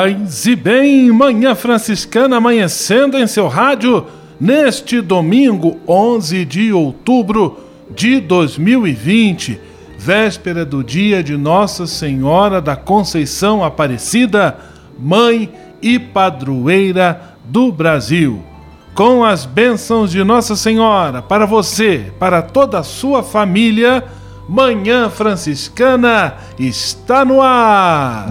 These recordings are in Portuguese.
Paz e bem, Manhã Franciscana amanhecendo em seu rádio neste domingo 11 de outubro de 2020, véspera do dia de Nossa Senhora da Conceição Aparecida, Mãe e Padroeira do Brasil. Com as bênçãos de Nossa Senhora para você, para toda a sua família, Manhã Franciscana está no ar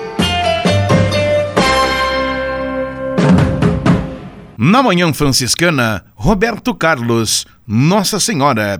Na Manhã Franciscana, Roberto Carlos, Nossa Senhora.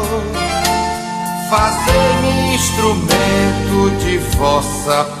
fazer-me instrumento de vossa.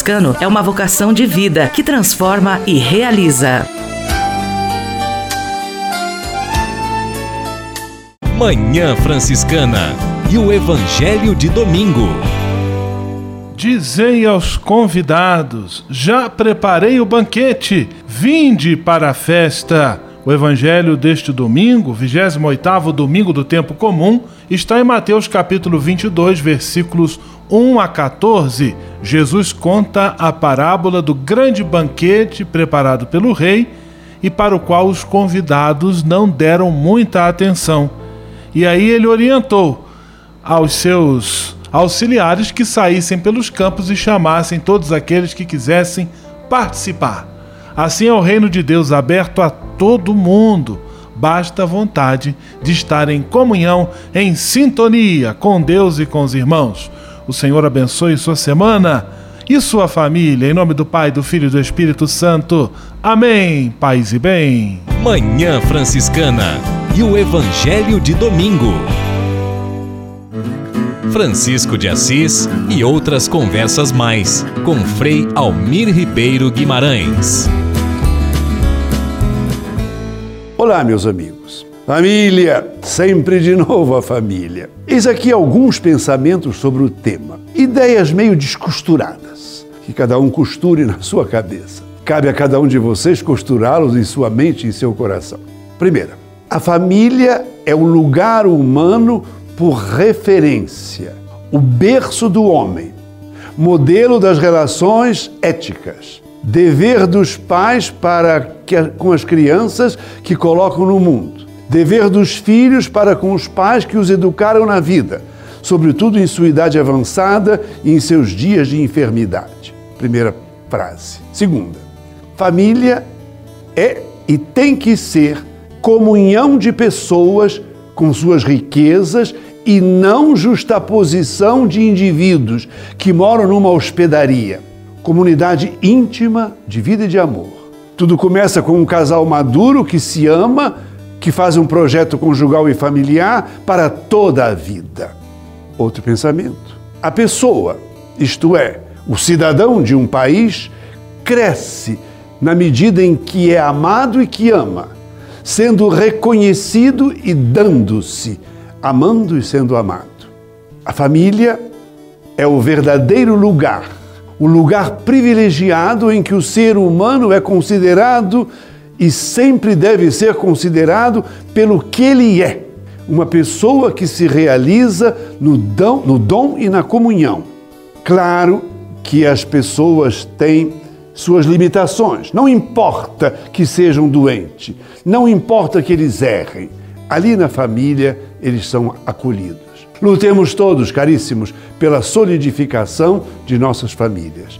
é uma vocação de vida que transforma e realiza. Manhã Franciscana e o Evangelho de Domingo. Dizei aos convidados: já preparei o banquete, vinde para a festa. O evangelho deste domingo, 28º domingo do tempo comum, está em Mateus capítulo 22, versículos 1 a 14. Jesus conta a parábola do grande banquete preparado pelo rei e para o qual os convidados não deram muita atenção. E aí ele orientou aos seus auxiliares que saíssem pelos campos e chamassem todos aqueles que quisessem participar. Assim é o reino de Deus aberto a todo mundo. Basta a vontade de estar em comunhão, em sintonia com Deus e com os irmãos. O Senhor abençoe sua semana e sua família, em nome do Pai, do Filho e do Espírito Santo. Amém. Paz e bem. Manhã Franciscana e o Evangelho de Domingo. Francisco de Assis e outras conversas mais com Frei Almir Ribeiro Guimarães. Olá, meus amigos. Família, sempre de novo a família. Eis aqui alguns pensamentos sobre o tema. Ideias meio descosturadas, que cada um costure na sua cabeça. Cabe a cada um de vocês costurá-los em sua mente e em seu coração. Primeira, a família é o lugar humano por referência, o berço do homem, modelo das relações éticas, dever dos pais para que, com as crianças que colocam no mundo, dever dos filhos para com os pais que os educaram na vida, sobretudo em sua idade avançada e em seus dias de enfermidade. Primeira frase. Segunda, família é e tem que ser comunhão de pessoas com suas riquezas e não justaposição de indivíduos que moram numa hospedaria. Comunidade íntima de vida e de amor. Tudo começa com um casal maduro que se ama, que faz um projeto conjugal e familiar para toda a vida. Outro pensamento. A pessoa, isto é, o cidadão de um país, cresce na medida em que é amado e que ama, sendo reconhecido e dando-se, amando e sendo amado. A família é o verdadeiro lugar, o lugar privilegiado em que o ser humano é considerado e sempre deve ser considerado pelo que ele é. Uma pessoa que se realiza no dom, no dom e na comunhão. Claro que as pessoas têm suas limitações. Não importa que sejam doentes, não importa que eles errem. Ali na família eles são acolhidos. Lutemos todos, caríssimos, pela solidificação de nossas famílias.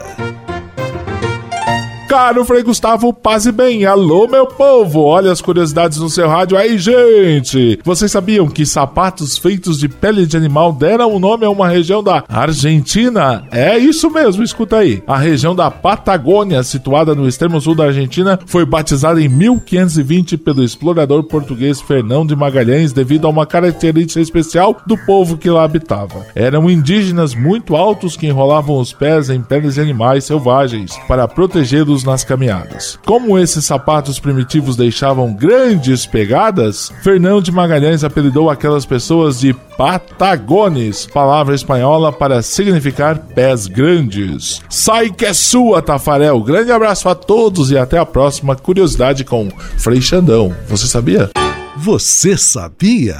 Caro Frei Gustavo, paz e bem. Alô, meu povo. Olha as curiosidades no seu rádio aí, gente. Vocês sabiam que sapatos feitos de pele de animal deram o nome a uma região da Argentina? É isso mesmo, escuta aí. A região da Patagônia, situada no extremo sul da Argentina, foi batizada em 1520 pelo explorador português Fernão de Magalhães devido a uma característica especial do povo que lá habitava. Eram indígenas muito altos que enrolavam os pés em peles de animais selvagens para protegê-los nas caminhadas. Como esses sapatos primitivos deixavam grandes pegadas, Fernão de Magalhães apelidou aquelas pessoas de patagones, palavra espanhola para significar pés grandes. Sai que é sua, Tafarel. Grande abraço a todos e até a próxima curiosidade com Frei Xandão. Você sabia? Você sabia?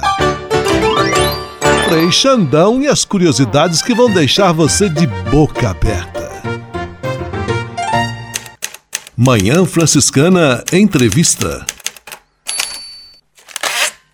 Frei Xandão e as curiosidades que vão deixar você de boca aberta. Manhã Franciscana Entrevista.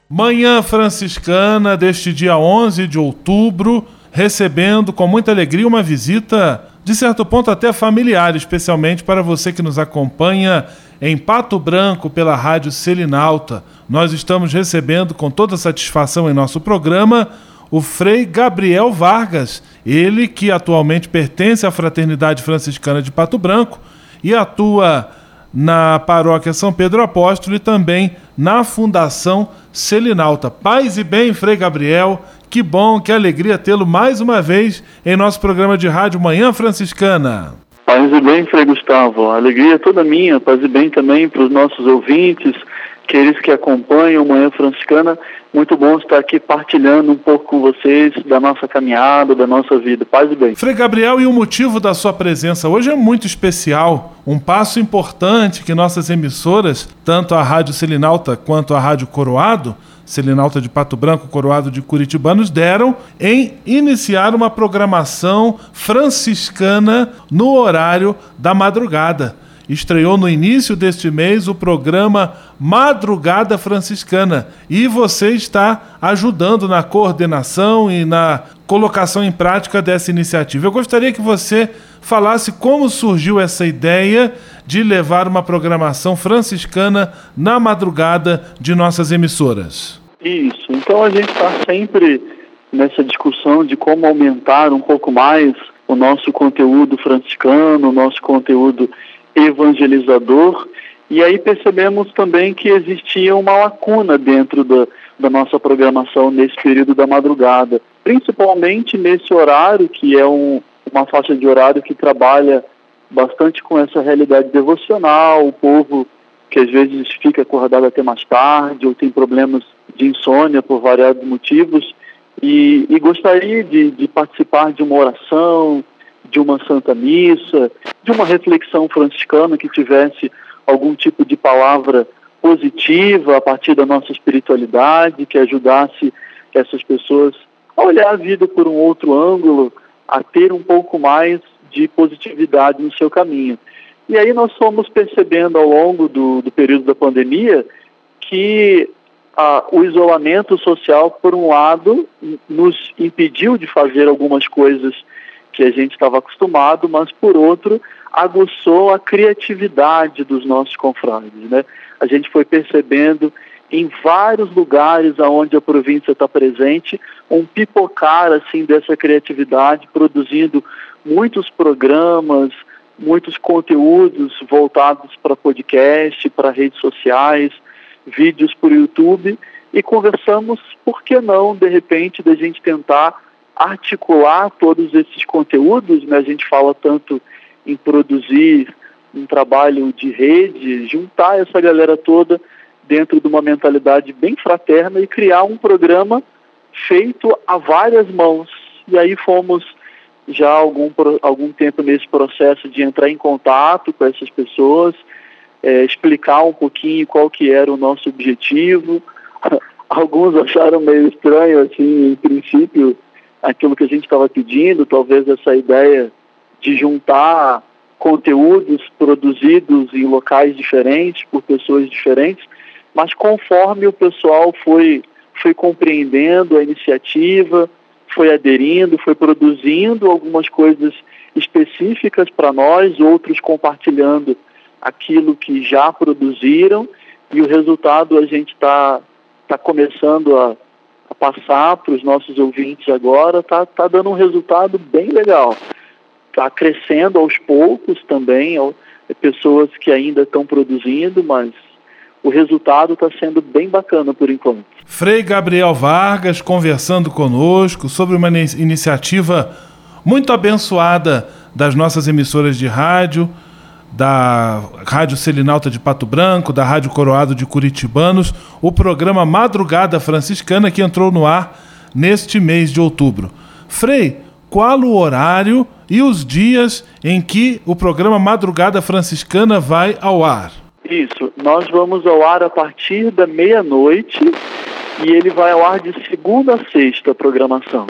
Manhã Franciscana deste dia 11 de outubro, recebendo com muita alegria uma visita, de certo ponto até familiar, especialmente para você que nos acompanha em Pato Branco pela Rádio Selinalta. Nós estamos recebendo com toda satisfação em nosso programa o Frei Gabriel Vargas, ele que atualmente pertence à Fraternidade Franciscana de Pato Branco e atua na paróquia São Pedro Apóstolo e também na Fundação Selinalta. Paz e bem, Frei Gabriel. Que bom, que alegria tê-lo mais uma vez em nosso programa de rádio Manhã Franciscana. Paz e bem, Frei Gustavo. Alegria é toda minha. Paz e bem também para os nossos ouvintes, aqueles que acompanham Manhã Franciscana muito bom estar aqui partilhando um pouco com vocês da nossa caminhada, da nossa vida. Paz e bem. Frei Gabriel, e o motivo da sua presença hoje é muito especial. Um passo importante que nossas emissoras, tanto a Rádio Selinalta quanto a Rádio Coroado, Selinalta de Pato Branco, Coroado de Curitibanos, deram em iniciar uma programação franciscana no horário da madrugada estreou no início deste mês o programa Madrugada Franciscana e você está ajudando na coordenação e na colocação em prática dessa iniciativa. Eu gostaria que você falasse como surgiu essa ideia de levar uma programação franciscana na madrugada de nossas emissoras. Isso. Então a gente está sempre nessa discussão de como aumentar um pouco mais o nosso conteúdo franciscano, o nosso conteúdo evangelizador. E aí percebemos também que existia uma lacuna dentro da, da nossa programação nesse período da madrugada, principalmente nesse horário, que é um, uma faixa de horário que trabalha bastante com essa realidade devocional, o povo que às vezes fica acordado até mais tarde ou tem problemas de insônia por variados motivos e, e gostaria de, de participar de uma oração, de uma santa missa, de uma reflexão franciscana que tivesse algum tipo de palavra positiva a partir da nossa espiritualidade, que ajudasse essas pessoas a olhar a vida por um outro ângulo, a ter um pouco mais de positividade no seu caminho. E aí nós fomos percebendo ao longo do, do período da pandemia que ah, o isolamento social, por um lado, nos impediu de fazer algumas coisas que a gente estava acostumado, mas por outro, aguçou a criatividade dos nossos confrades. Né? A gente foi percebendo em vários lugares aonde a província está presente um pipocar assim dessa criatividade, produzindo muitos programas, muitos conteúdos voltados para podcast, para redes sociais, vídeos por YouTube e conversamos, por que não, de repente, da gente tentar articular todos esses conteúdos, né? A gente fala tanto em produzir um trabalho de rede, juntar essa galera toda dentro de uma mentalidade bem fraterna e criar um programa feito a várias mãos. E aí fomos já algum, algum tempo nesse processo de entrar em contato com essas pessoas, é, explicar um pouquinho qual que era o nosso objetivo. Alguns acharam meio estranho, assim, em princípio, aquilo que a gente estava pedindo, talvez essa ideia de juntar conteúdos produzidos em locais diferentes, por pessoas diferentes, mas conforme o pessoal foi, foi compreendendo a iniciativa, foi aderindo, foi produzindo algumas coisas específicas para nós, outros compartilhando aquilo que já produziram e o resultado a gente está tá começando a, passar para os nossos ouvintes agora, está tá dando um resultado bem legal. Está crescendo aos poucos também, ó, é pessoas que ainda estão produzindo, mas o resultado está sendo bem bacana por enquanto. Frei Gabriel Vargas conversando conosco sobre uma iniciativa muito abençoada das nossas emissoras de rádio, da Rádio Selinalta de Pato Branco, da Rádio Coroado de Curitibanos, o programa Madrugada Franciscana que entrou no ar neste mês de outubro. Frei, qual o horário e os dias em que o programa Madrugada Franciscana vai ao ar? Isso, nós vamos ao ar a partir da meia-noite e ele vai ao ar de segunda a sexta programação.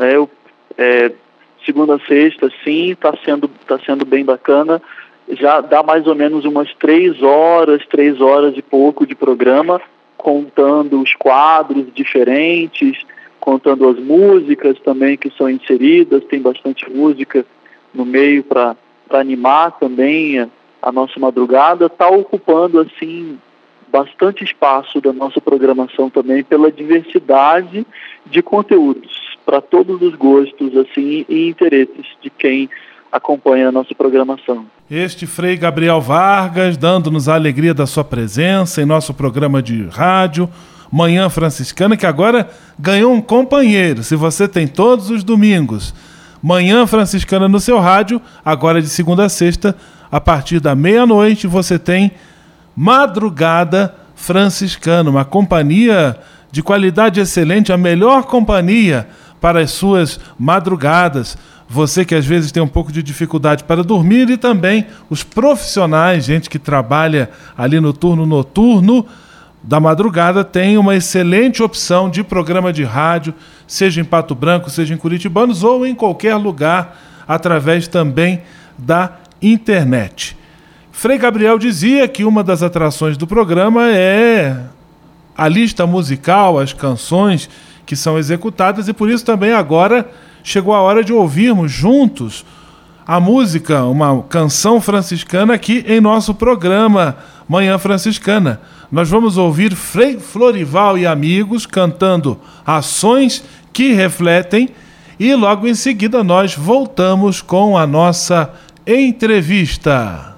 É, é, segunda a sexta, sim, está sendo, tá sendo bem bacana. Já dá mais ou menos umas três horas, três horas e pouco de programa, contando os quadros diferentes, contando as músicas também que são inseridas, tem bastante música no meio para animar também a, a nossa madrugada, está ocupando assim bastante espaço da nossa programação também pela diversidade de conteúdos para todos os gostos assim e interesses de quem acompanha a nossa programação. Este Frei Gabriel Vargas dando-nos a alegria da sua presença em nosso programa de rádio Manhã Franciscana, que agora ganhou um companheiro. Se você tem todos os domingos Manhã Franciscana no seu rádio, agora de segunda a sexta, a partir da meia-noite, você tem Madrugada Franciscana, uma companhia de qualidade excelente, a melhor companhia para as suas madrugadas. Você que às vezes tem um pouco de dificuldade para dormir e também os profissionais, gente que trabalha ali no turno noturno, da madrugada tem uma excelente opção de programa de rádio, seja em Pato Branco, seja em Curitibanos ou em qualquer lugar, através também da internet. Frei Gabriel dizia que uma das atrações do programa é a lista musical, as canções que são executadas, e por isso também agora chegou a hora de ouvirmos juntos a música, uma canção franciscana aqui em nosso programa Manhã Franciscana. Nós vamos ouvir Frei Florival e amigos cantando ações que refletem e logo em seguida nós voltamos com a nossa entrevista.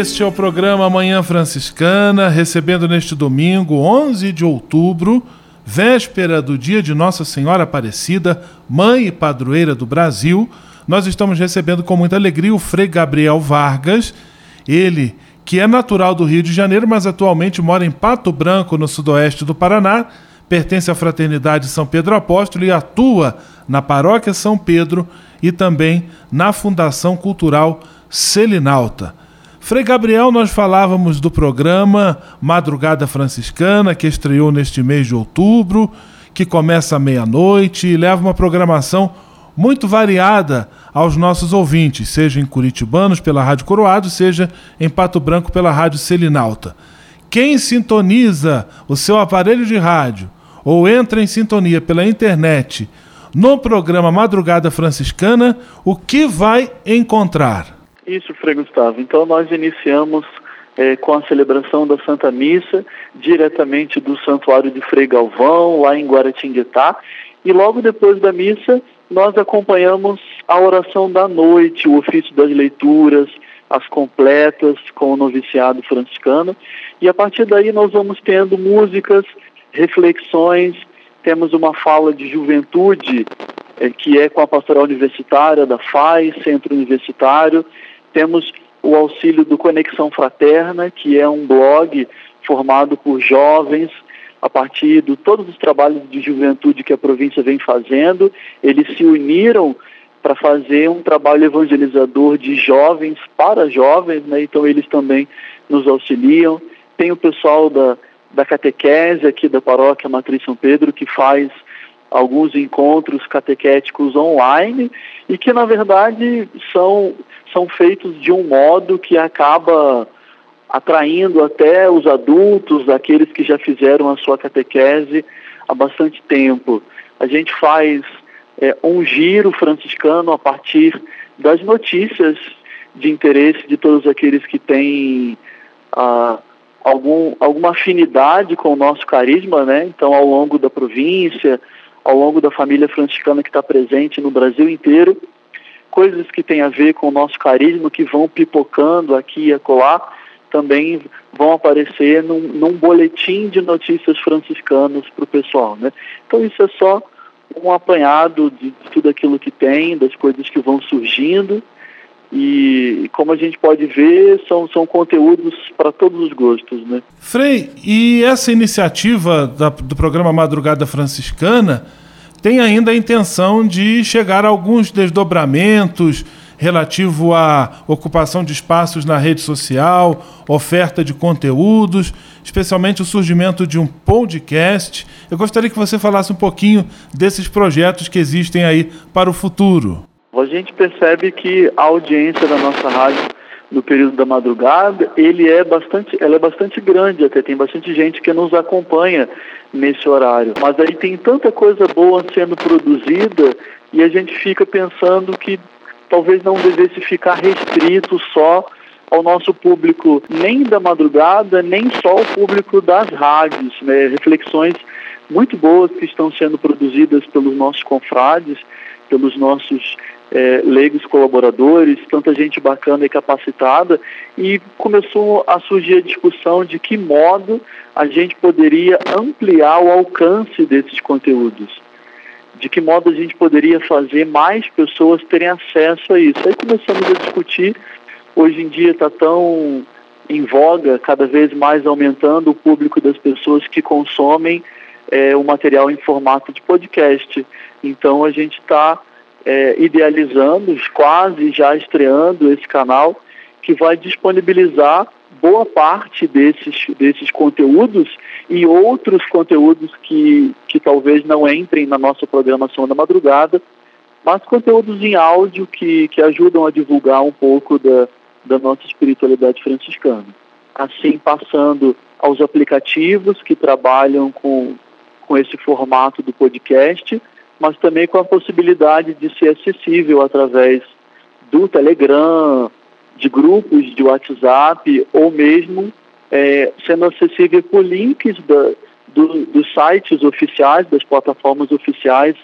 Este é o programa Manhã Franciscana, recebendo neste domingo, 11 de outubro, véspera do dia de Nossa Senhora Aparecida, mãe e padroeira do Brasil. Nós estamos recebendo com muita alegria o Frei Gabriel Vargas, ele que é natural do Rio de Janeiro, mas atualmente mora em Pato Branco, no sudoeste do Paraná, pertence à Fraternidade São Pedro Apóstolo e atua na Paróquia São Pedro e também na Fundação Cultural Selinalta. Frei Gabriel, nós falávamos do programa Madrugada Franciscana, que estreou neste mês de outubro, que começa à meia-noite e leva uma programação muito variada aos nossos ouvintes, seja em Curitibanos pela Rádio Coroado, seja em Pato Branco pela Rádio Selinalta. Quem sintoniza o seu aparelho de rádio ou entra em sintonia pela internet no programa Madrugada Franciscana, o que vai encontrar? Isso, Frei Gustavo. Então nós iniciamos eh, com a celebração da Santa Missa, diretamente do Santuário de Frei Galvão, lá em Guaratinguetá. E logo depois da missa, nós acompanhamos a oração da noite, o ofício das leituras, as completas com o noviciado franciscano. E a partir daí nós vamos tendo músicas, reflexões, temos uma fala de juventude é, que é com a pastoral universitária da FAI, Centro Universitário. Temos o auxílio do Conexão Fraterna, que é um blog formado por jovens a partir de todos os trabalhos de juventude que a província vem fazendo. Eles se uniram para fazer um trabalho evangelizador de jovens para jovens, né? então eles também nos auxiliam. Tem o pessoal da, da catequese aqui da paróquia Matriz São Pedro que faz alguns encontros catequéticos online e que na verdade são, são feitos de um modo que acaba atraindo até os adultos, aqueles que já fizeram a sua catequese há bastante tempo. A gente faz é, um giro franciscano a partir das notícias de interesse de todos aqueles que têm ah, algum, alguma afinidade com o nosso carisma, né? Então, ao longo da província, ao longo da família franciscana que está presente no Brasil inteiro, coisas que têm a ver com o nosso carisma, que vão pipocando aqui e acolá, também vão aparecer num, num boletim de notícias franciscanas para o pessoal, né? Então, isso é só um apanhado de, de tudo aquilo que tem, das coisas que vão surgindo, e como a gente pode ver, são, são conteúdos para todos os gostos. Né? Frei, e essa iniciativa da, do programa Madrugada Franciscana tem ainda a intenção de chegar a alguns desdobramentos relativo à ocupação de espaços na rede social, oferta de conteúdos, especialmente o surgimento de um podcast. Eu gostaria que você falasse um pouquinho desses projetos que existem aí para o futuro. A gente percebe que a audiência da nossa rádio no período da madrugada, ele é bastante, ela é bastante grande, até tem bastante gente que nos acompanha nesse horário. Mas aí tem tanta coisa boa sendo produzida e a gente fica pensando que talvez não devesse ficar restrito só ao nosso público nem da madrugada, nem só o público das rádios, né? Reflexões muito boas que estão sendo produzidas pelos nossos confrades, pelos nossos é, leigos colaboradores, tanta gente bacana e capacitada, e começou a surgir a discussão de que modo a gente poderia ampliar o alcance desses conteúdos. De que modo a gente poderia fazer mais pessoas terem acesso a isso. Aí começamos a discutir, hoje em dia está tão em voga, cada vez mais aumentando o público das pessoas que consomem é, o material em formato de podcast. Então a gente está é, idealizando, quase já estreando esse canal, que vai disponibilizar boa parte desses, desses conteúdos e outros conteúdos que, que talvez não entrem na nossa programação da madrugada, mas conteúdos em áudio que, que ajudam a divulgar um pouco da, da nossa espiritualidade franciscana. Assim, passando aos aplicativos que trabalham com, com esse formato do podcast, mas também com a possibilidade de ser acessível através do Telegram, de grupos de WhatsApp ou mesmo é, sendo acessível por links da, do, dos sites oficiais, das plataformas oficiais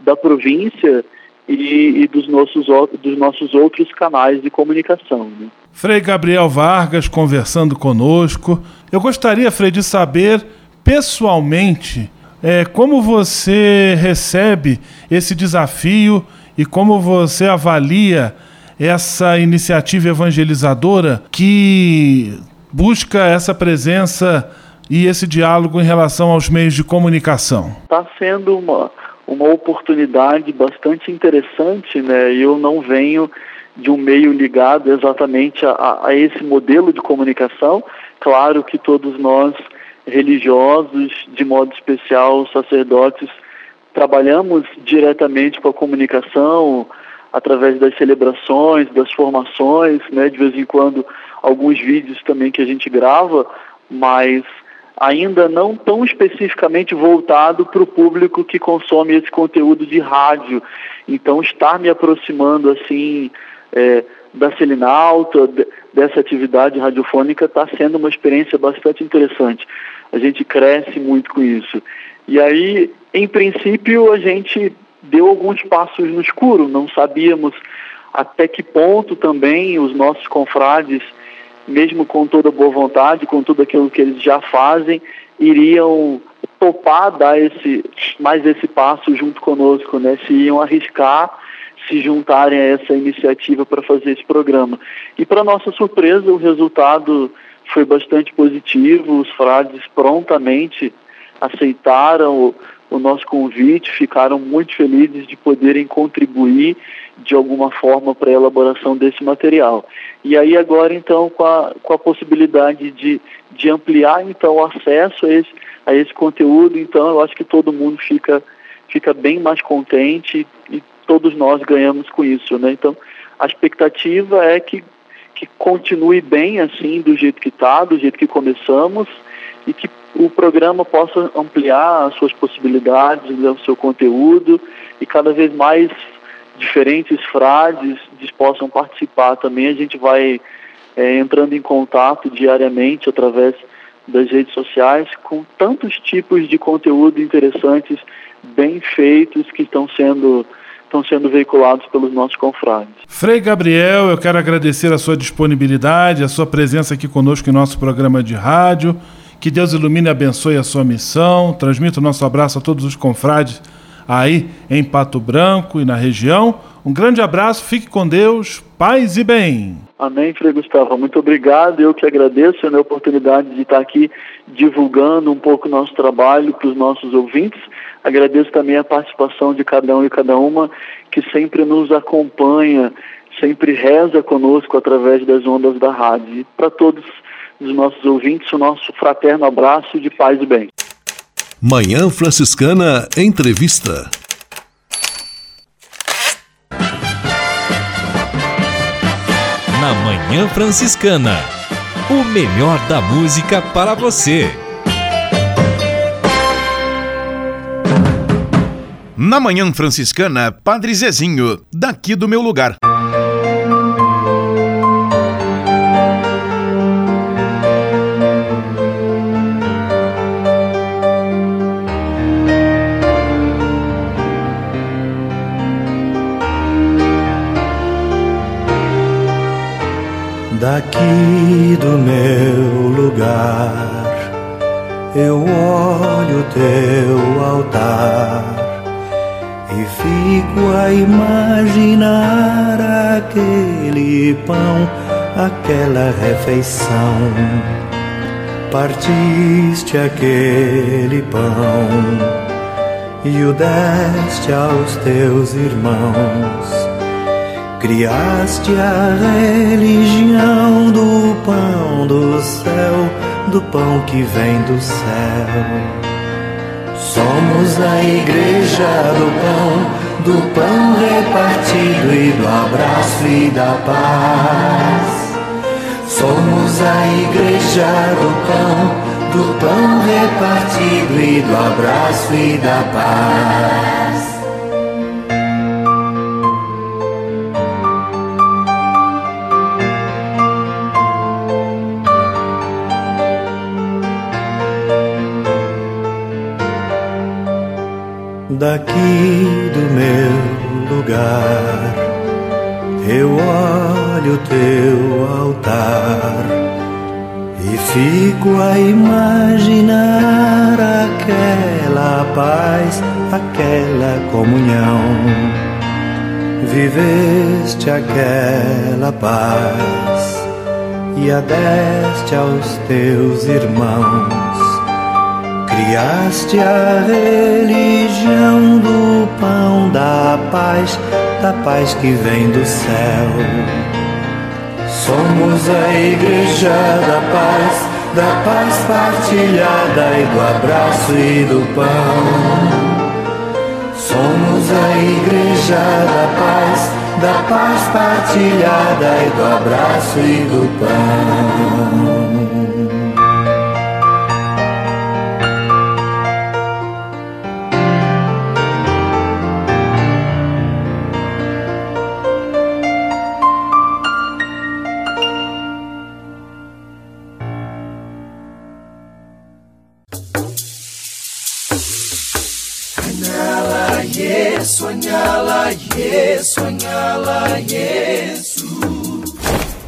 da província e, e, dos, nossos, dos nossos outros canais de comunicação. Né? Frei Gabriel Vargas conversando conosco. Eu gostaria, Frei, de saber pessoalmente é, como você recebe esse desafio e como você avalia essa iniciativa evangelizadora que busca essa presença e esse diálogo em relação aos meios de comunicação? Está sendo uma, uma oportunidade bastante interessante, né? Eu não venho de um meio ligado exatamente a, a esse modelo de comunicação. Claro que todos nós religiosos, de modo especial sacerdotes, trabalhamos diretamente com a comunicação através das celebrações, das formações, né, de vez em quando alguns vídeos também que a gente grava, mas ainda não tão especificamente voltado para o público que consome esse conteúdo de rádio. Então, estar me aproximando assim é, da Selinalta, dessa atividade radiofônica, está sendo uma experiência bastante interessante. A gente cresce muito com isso. E aí, em princípio, a gente deu alguns passos no escuro, não sabíamos até que ponto também os nossos confrades, mesmo com toda boa vontade, com tudo aquilo que eles já fazem, iriam topar dar esse mais esse passo junto conosco, né? Se iam arriscar se juntarem a essa iniciativa para fazer esse programa. E para nossa surpresa, o resultado foi bastante positivo. Os frades prontamente aceitaram o, o nosso convite, ficaram muito felizes de poderem contribuir de alguma forma para a elaboração desse material. E aí agora então com a, com a possibilidade de, de ampliar então o acesso a esse, a esse conteúdo, então eu acho que todo mundo fica, fica bem mais contente e todos nós ganhamos com isso, né? Então a expectativa é que, que continue bem assim do jeito que está, do jeito que começamos e que o programa possa ampliar as suas possibilidades, né, o seu conteúdo e cada vez mais diferentes frades possam participar também. A gente vai é, entrando em contato diariamente através das redes sociais com tantos tipos de conteúdo interessantes, bem feitos, que estão sendo estão sendo veiculados pelos nossos confrades. Frei Gabriel, eu quero agradecer a sua disponibilidade, a sua presença aqui conosco em nosso programa de rádio. Que Deus ilumine e abençoe a sua missão. Transmito o nosso abraço a todos os confrades aí em Pato Branco e na região. Um grande abraço, fique com Deus, paz e bem. Amém, Frei Gustavo. Muito obrigado. Eu que agradeço a oportunidade de estar aqui divulgando um pouco o nosso trabalho para os nossos ouvintes. Agradeço também a participação de cada um e cada uma que sempre nos acompanha, sempre reza conosco através das ondas da rádio. Para todos dos nossos ouvintes o nosso fraterno abraço de paz e bem. Manhã Franciscana Entrevista. Na Manhã Franciscana, o melhor da música para você. Na Manhã Franciscana, Padre Zezinho, daqui do meu lugar. Daqui do meu lugar, eu olho teu altar e fico a imaginar aquele pão, aquela refeição. Partiste aquele pão e o deste aos teus irmãos Criaste a religião do pão do céu, do pão que vem do céu. Somos a igreja do pão, do pão repartido e do abraço e da paz. Somos a igreja do pão, do pão repartido e do abraço e da paz. Daqui do meu lugar, eu olho teu altar e fico a imaginar aquela paz, aquela comunhão. Viveste aquela paz e a deste aos teus irmãos Criaste a religião do pão da paz, da paz que vem do céu. Somos a igreja da paz, da paz partilhada e do abraço e do pão. Somos a igreja da paz, da paz partilhada e do abraço e do pão. Yesu anyala yeah.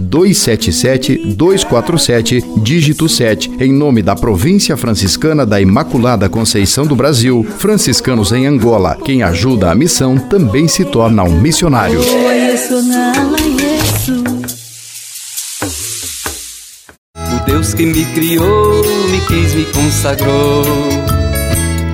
277-247, dígito 7, em nome da Província Franciscana da Imaculada Conceição do Brasil, franciscanos em Angola. Quem ajuda a missão também se torna um missionário. O Deus que me criou, me quis, me consagrou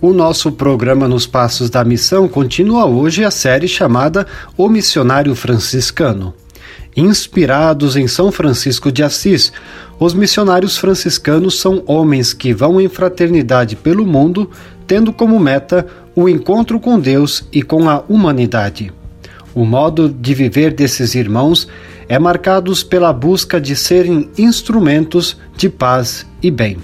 O nosso programa Nos Passos da Missão continua hoje a série chamada O Missionário Franciscano. Inspirados em São Francisco de Assis, os missionários franciscanos são homens que vão em fraternidade pelo mundo, tendo como meta o encontro com Deus e com a humanidade. O modo de viver desses irmãos é marcado pela busca de serem instrumentos de paz e bem.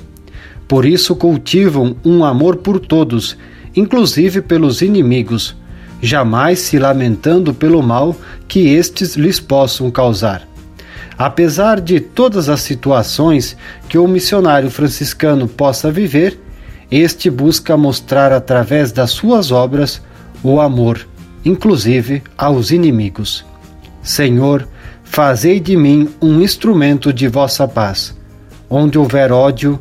Por isso cultivam um amor por todos, inclusive pelos inimigos, jamais se lamentando pelo mal que estes lhes possam causar. Apesar de todas as situações que o missionário franciscano possa viver, este busca mostrar através das suas obras o amor, inclusive aos inimigos. Senhor, fazei de mim um instrumento de vossa paz. Onde houver ódio,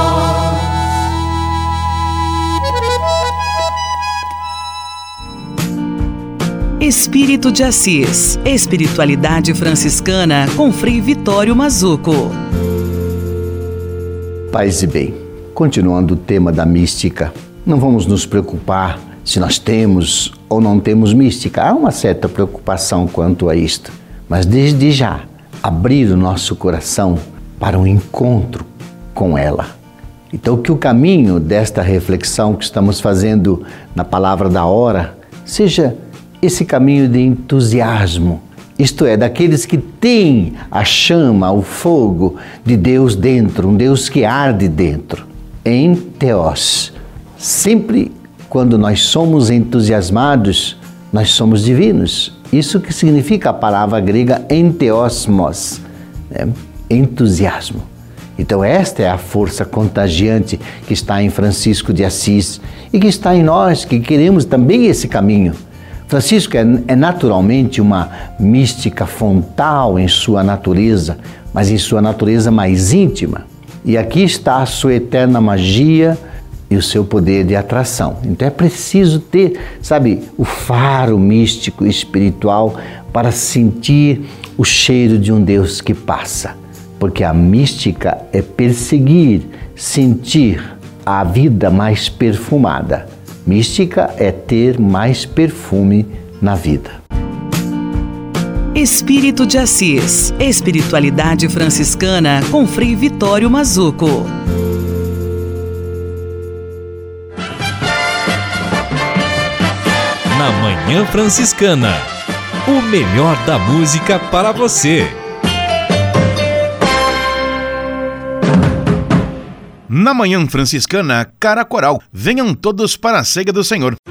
Espírito de Assis. Espiritualidade franciscana com Frei Vitório Mazuco. Paz e bem. Continuando o tema da mística, não vamos nos preocupar se nós temos ou não temos mística. Há uma certa preocupação quanto a isto, mas desde já abrir o nosso coração para um encontro com ela. Então, que o caminho desta reflexão que estamos fazendo na palavra da hora seja esse caminho de entusiasmo, isto é, daqueles que têm a chama, o fogo de Deus dentro, um Deus que arde dentro, em Teós. Sempre quando nós somos entusiasmados, nós somos divinos. Isso que significa a palavra grega enteosmos, né? entusiasmo. Então, esta é a força contagiante que está em Francisco de Assis e que está em nós, que queremos também esse caminho. Francisco é, é, naturalmente uma mística fontal em sua natureza, mas em sua natureza mais íntima. E aqui está a sua eterna magia e o seu poder de atração. Então é preciso ter, sabe, o faro místico espiritual para sentir o cheiro de um Deus que passa, porque a mística é perseguir, sentir a vida mais perfumada. Mística é ter mais perfume na vida. Espírito de Assis. Espiritualidade franciscana com Frei Vitório Mazuco. Na Manhã Franciscana. O melhor da música para você. Na Manhã Franciscana, Cara Coral. Venham todos para a ceia do Senhor. Senhor,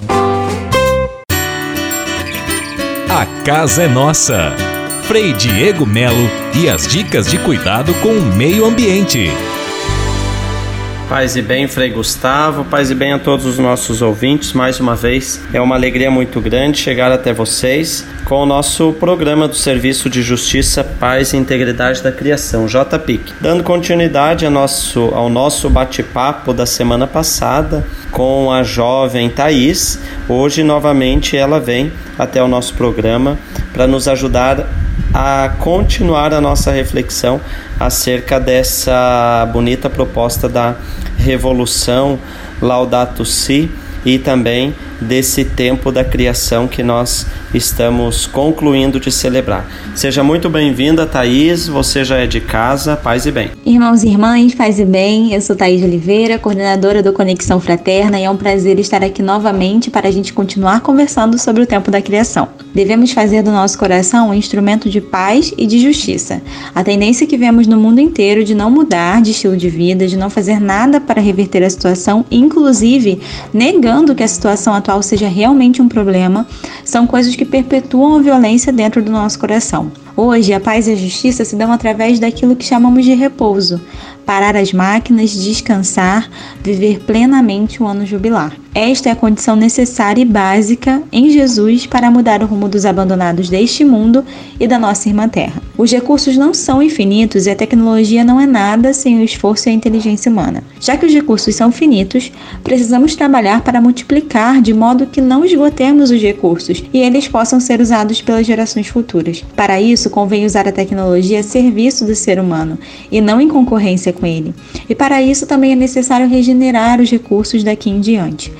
Casa é nossa. Frei Diego Melo e as dicas de cuidado com o meio ambiente. Paz e bem, Frei Gustavo, paz e bem a todos os nossos ouvintes. Mais uma vez, é uma alegria muito grande chegar até vocês com o nosso programa do Serviço de Justiça, Paz e Integridade da Criação, JPIC. Dando continuidade ao nosso, ao nosso bate-papo da semana passada com a jovem Thaís, hoje novamente ela vem até o nosso programa para nos ajudar a continuar a nossa reflexão acerca dessa bonita proposta da revolução Laudato Si e também desse tempo da criação que nós estamos concluindo de celebrar. Seja muito bem-vinda, Thaís. Você já é de casa, paz e bem. Irmãos e irmãs, paz e bem. Eu sou Thaís Oliveira, coordenadora do Conexão Fraterna, e é um prazer estar aqui novamente para a gente continuar conversando sobre o tempo da criação. Devemos fazer do nosso coração um instrumento de paz e de justiça. A tendência que vemos no mundo inteiro de não mudar de estilo de vida, de não fazer nada para reverter a situação, inclusive negando que a situação atual seja realmente um problema, são coisas que perpetuam a violência dentro do nosso coração. Hoje, a paz e a justiça se dão através daquilo que chamamos de repouso, parar as máquinas, descansar, viver plenamente o ano jubilar. Esta é a condição necessária e básica em Jesus para mudar o rumo dos abandonados deste mundo e da nossa irmã Terra. Os recursos não são infinitos e a tecnologia não é nada sem o esforço e a inteligência humana. Já que os recursos são finitos, precisamos trabalhar para multiplicar de modo que não esgotemos os recursos e eles possam ser usados pelas gerações futuras. Para isso, convém usar a tecnologia a serviço do ser humano e não em concorrência com ele. E para isso também é necessário regenerar os recursos daqui em diante.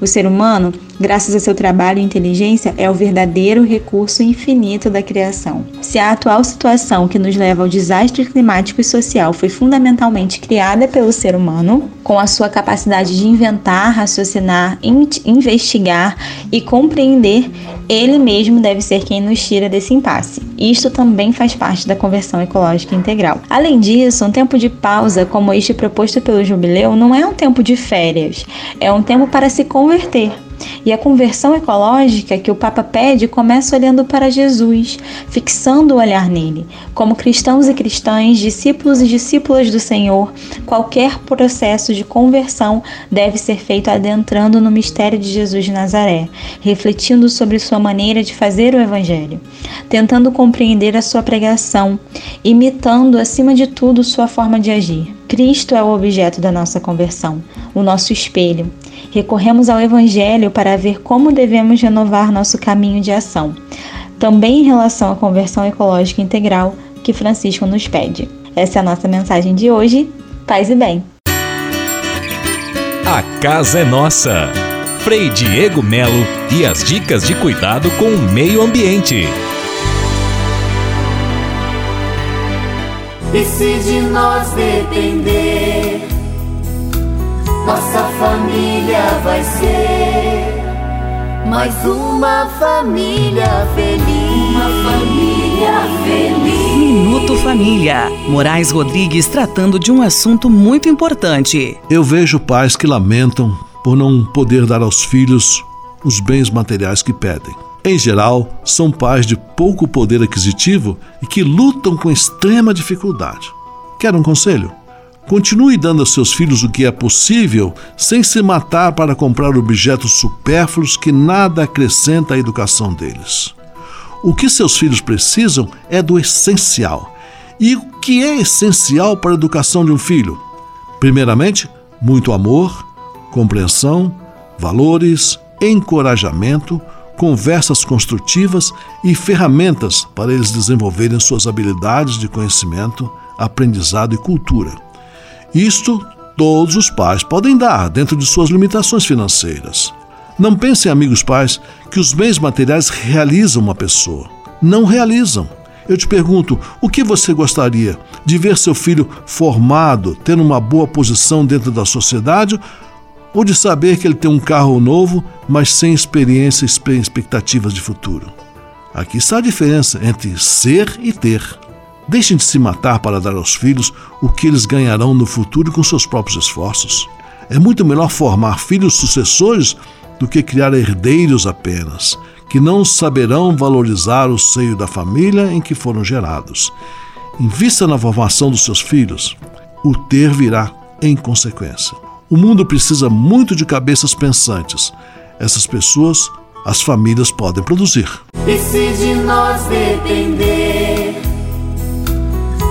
O ser humano, graças a seu trabalho e inteligência, é o verdadeiro recurso infinito da criação. Se a atual situação que nos leva ao desastre climático e social foi fundamentalmente criada pelo ser humano, com a sua capacidade de inventar, raciocinar, investigar e compreender, ele mesmo deve ser quem nos tira desse impasse. Isto também faz parte da conversão ecológica integral. Além disso, um tempo de pausa, como este proposto pelo jubileu, não é um tempo de férias, é um tempo para se converter. E a conversão ecológica que o Papa pede começa olhando para Jesus, fixando o olhar nele. Como cristãos e cristãs, discípulos e discípulas do Senhor, qualquer processo de conversão deve ser feito adentrando no mistério de Jesus de Nazaré, refletindo sobre sua maneira de fazer o Evangelho, tentando compreender a sua pregação, imitando, acima de tudo, sua forma de agir. Cristo é o objeto da nossa conversão, o nosso espelho. Recorremos ao Evangelho para ver como devemos renovar nosso caminho de ação, também em relação à conversão ecológica integral que Francisco nos pede. Essa é a nossa mensagem de hoje. Paz e bem. A casa é nossa. Frei Diego Melo e as dicas de cuidado com o meio ambiente. E se de nós depender, nossa família vai ser mais uma família feliz. Uma família feliz. Minuto Família. Moraes Rodrigues tratando de um assunto muito importante. Eu vejo pais que lamentam por não poder dar aos filhos os bens materiais que pedem. Em geral, são pais de pouco poder aquisitivo e que lutam com extrema dificuldade. Quer um conselho? Continue dando aos seus filhos o que é possível, sem se matar para comprar objetos supérfluos que nada acrescenta à educação deles. O que seus filhos precisam é do essencial. E o que é essencial para a educação de um filho? Primeiramente, muito amor, compreensão, valores, encorajamento, conversas construtivas e ferramentas para eles desenvolverem suas habilidades de conhecimento, aprendizado e cultura. Isto todos os pais podem dar dentro de suas limitações financeiras. Não pensem, amigos pais, que os bens materiais realizam uma pessoa. não realizam. Eu te pergunto, o que você gostaria? De ver seu filho formado, tendo uma boa posição dentro da sociedade, ou de saber que ele tem um carro novo, mas sem experiência e expectativas de futuro? Aqui está a diferença entre ser e ter. Deixem de se matar para dar aos filhos o que eles ganharão no futuro com seus próprios esforços. É muito melhor formar filhos sucessores do que criar herdeiros apenas, que não saberão valorizar o seio da família em que foram gerados. Invista na formação dos seus filhos, o ter virá em consequência. O mundo precisa muito de cabeças pensantes. Essas pessoas, as famílias podem produzir. E se de nós depender,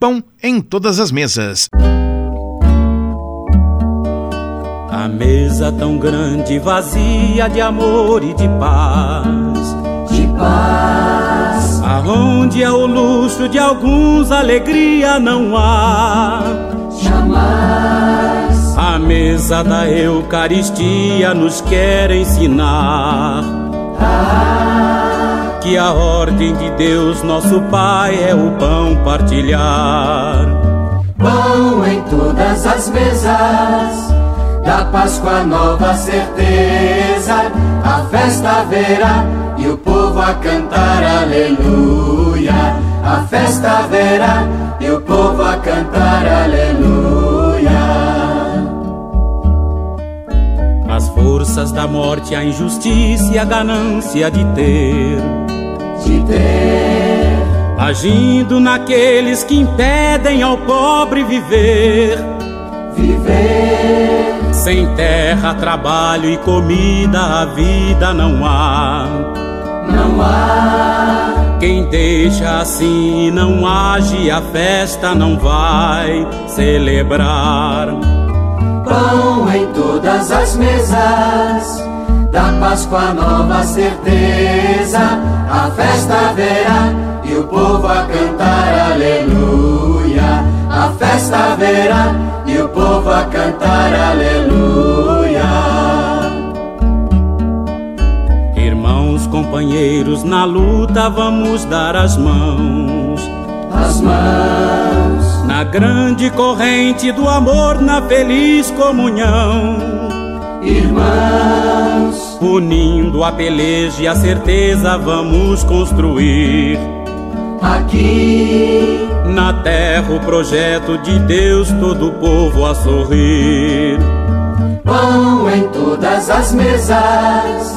Pão em todas as mesas. A mesa tão grande, vazia de amor e de paz. De paz. Aonde é o luxo de alguns, alegria não há. Jamais. A mesa da Eucaristia nos quer ensinar. Ah. Que a ordem de Deus, nosso Pai, é o pão partilhar. Pão em todas as mesas da Páscoa nova certeza, a festa haverá e o povo a cantar aleluia. A festa haverá e o povo a cantar aleluia. Forças da morte, a injustiça e a ganância de ter, de ter, agindo naqueles que impedem ao pobre viver, viver. Sem terra, trabalho e comida, a vida não há. Não há. Quem deixa assim não age, a festa não vai celebrar. Pão em todas as mesas, da Páscoa nova certeza, a festa haverá e o povo a cantar aleluia. A festa haverá e o povo a cantar aleluia. Irmãos, companheiros, na luta vamos dar as mãos. As mãos. Na grande corrente do amor, na feliz comunhão. Irmãos, unindo a peleja e a certeza, vamos construir. Aqui na terra o projeto de Deus, todo o povo a sorrir. Pão em todas as mesas,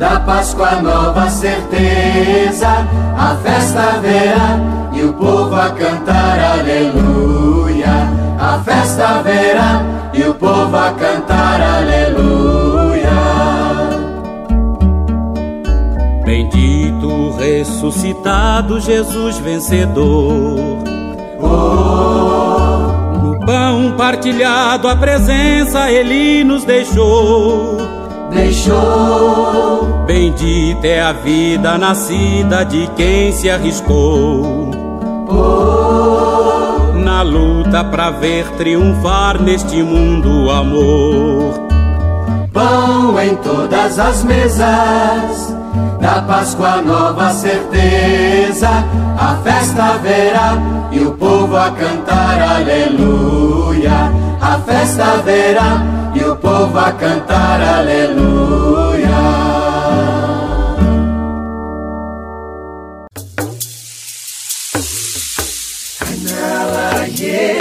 da Páscoa nova certeza, a festa haverá e o povo a cantar aleluia. A festa haverá e o povo a cantar aleluia. Bendito ressuscitado Jesus vencedor. Oh. No pão partilhado a presença ele nos deixou. Deixou. Bendita é a vida nascida de quem se arriscou. Luta pra ver triunfar neste mundo o amor. Pão em todas as mesas da Páscoa nova certeza, a festa haverá e o povo a cantar aleluia. A festa haverá e o povo a cantar aleluia.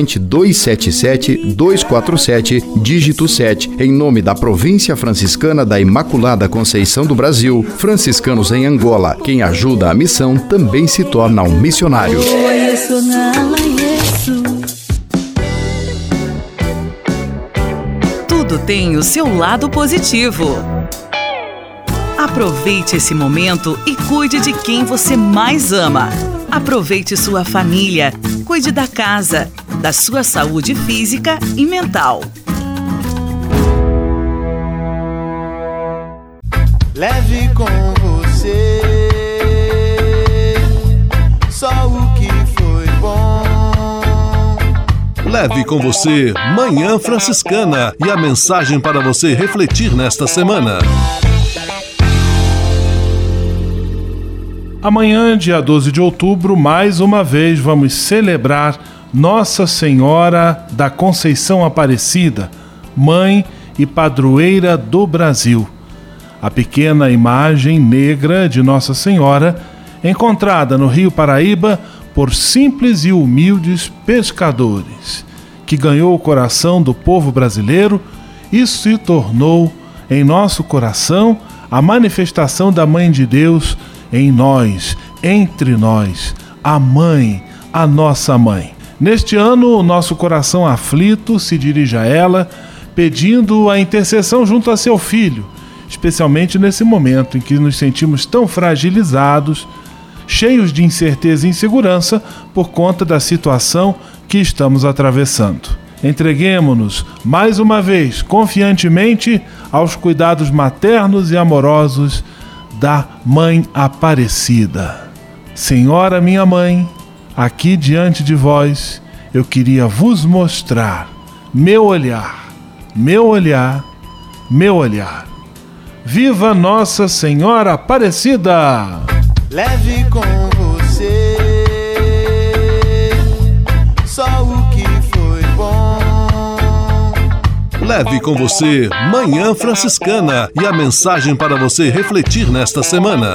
corrente 277 247, dígito 7, em nome da Província Franciscana da Imaculada Conceição do Brasil, franciscanos em Angola. Quem ajuda a missão também se torna um missionário. Tudo tem o seu lado positivo. Aproveite esse momento e cuide de quem você mais ama. Aproveite sua família, cuide da casa, da sua saúde física e mental. Leve com você só o que foi bom. Leve com você Manhã Franciscana e a mensagem para você refletir nesta semana. Amanhã, dia 12 de outubro, mais uma vez vamos celebrar Nossa Senhora da Conceição Aparecida, mãe e padroeira do Brasil. A pequena imagem negra de Nossa Senhora, encontrada no Rio Paraíba por simples e humildes pescadores, que ganhou o coração do povo brasileiro e se tornou em nosso coração a manifestação da Mãe de Deus em nós, entre nós, a mãe, a nossa mãe. Neste ano, nosso coração aflito se dirige a ela, pedindo a intercessão junto a seu filho, especialmente nesse momento em que nos sentimos tão fragilizados, cheios de incerteza e insegurança por conta da situação que estamos atravessando. Entreguemos-nos mais uma vez confiantemente aos cuidados maternos e amorosos da Mãe Aparecida. Senhora, minha mãe, aqui diante de vós, eu queria vos mostrar meu olhar, meu olhar, meu olhar. Viva Nossa Senhora Aparecida! Leve com você só o que foi bom. Leve com você Manhã Franciscana e a mensagem para você refletir nesta semana.